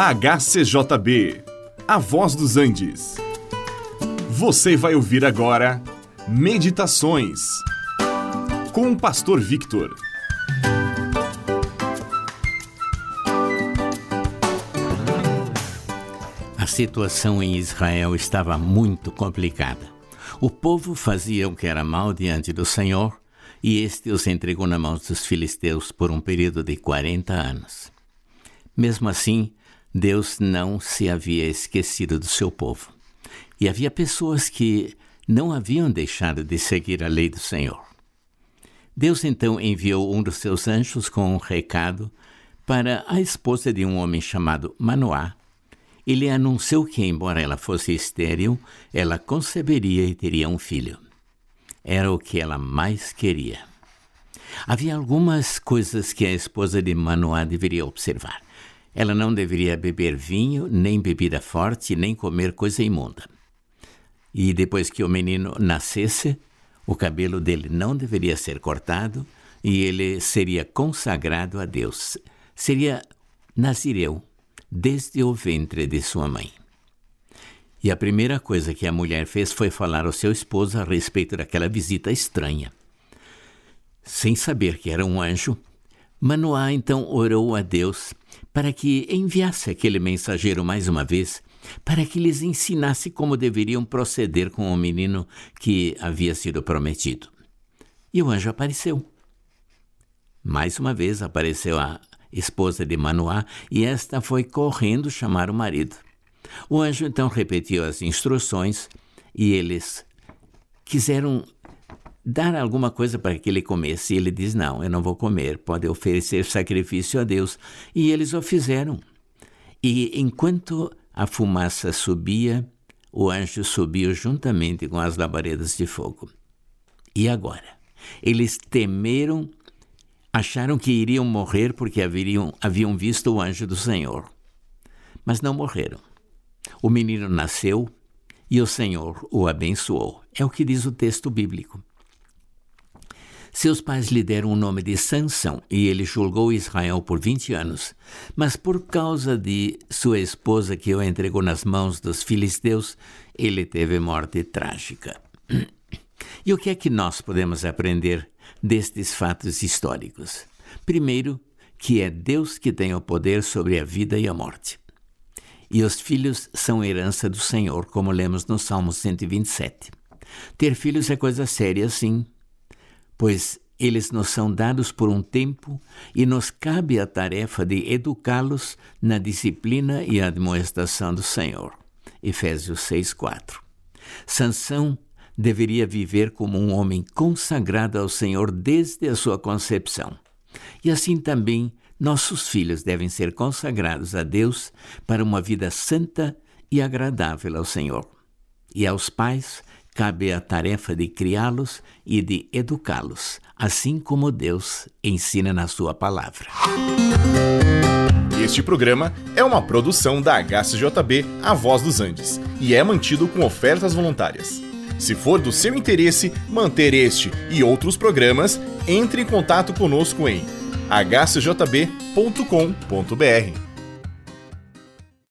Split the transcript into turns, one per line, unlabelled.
HCJB, A Voz dos Andes. Você vai ouvir agora Meditações com o Pastor Victor.
A situação em Israel estava muito complicada. O povo fazia o que era mal diante do Senhor e este os entregou na mão dos filisteus por um período de 40 anos. Mesmo assim, Deus não se havia esquecido do seu povo. E havia pessoas que não haviam deixado de seguir a lei do Senhor. Deus então enviou um dos seus anjos com um recado para a esposa de um homem chamado Manoá. Ele anunciou que, embora ela fosse estéril, ela conceberia e teria um filho. Era o que ela mais queria. Havia algumas coisas que a esposa de Manoá deveria observar. Ela não deveria beber vinho, nem bebida forte, nem comer coisa imunda. E depois que o menino nascesse, o cabelo dele não deveria ser cortado e ele seria consagrado a Deus. Seria nazireu desde o ventre de sua mãe. E a primeira coisa que a mulher fez foi falar ao seu esposo a respeito daquela visita estranha. Sem saber que era um anjo, Manoá então orou a Deus para que enviasse aquele mensageiro mais uma vez, para que lhes ensinasse como deveriam proceder com o menino que havia sido prometido. E o anjo apareceu. Mais uma vez apareceu a esposa de Manoá e esta foi correndo chamar o marido. O anjo então repetiu as instruções e eles quiseram dar alguma coisa para que ele comesse. E ele diz: Não, eu não vou comer, pode oferecer sacrifício a Deus. E eles o fizeram. E enquanto a fumaça subia, o anjo subiu juntamente com as labaredas de fogo. E agora? Eles temeram, acharam que iriam morrer porque haviam visto o anjo do Senhor. Mas não morreram. O menino nasceu e o Senhor o abençoou. É o que diz o texto bíblico. Seus pais lhe deram o nome de Sansão e ele julgou Israel por 20 anos. Mas por causa de sua esposa que o entregou nas mãos dos filisteus, ele teve morte trágica. E o que é que nós podemos aprender destes fatos históricos? Primeiro, que é Deus que tem o poder sobre a vida e a morte. E os filhos são herança do Senhor, como lemos no Salmo 127. Ter filhos é coisa séria, sim pois eles nos são dados por um tempo e nos cabe a tarefa de educá-los na disciplina e admoestação do Senhor. Efésios 6:4. Sansão deveria viver como um homem consagrado ao Senhor desde a sua concepção. E assim também nossos filhos devem ser consagrados a Deus para uma vida santa e agradável ao Senhor. E aos pais cabe a tarefa de criá-los e de educá-los, assim como Deus ensina na Sua palavra.
Este programa é uma produção da HCJB A Voz dos Andes e é mantido com ofertas voluntárias. Se for do seu interesse manter este e outros programas, entre em contato conosco em hcjb.com.br.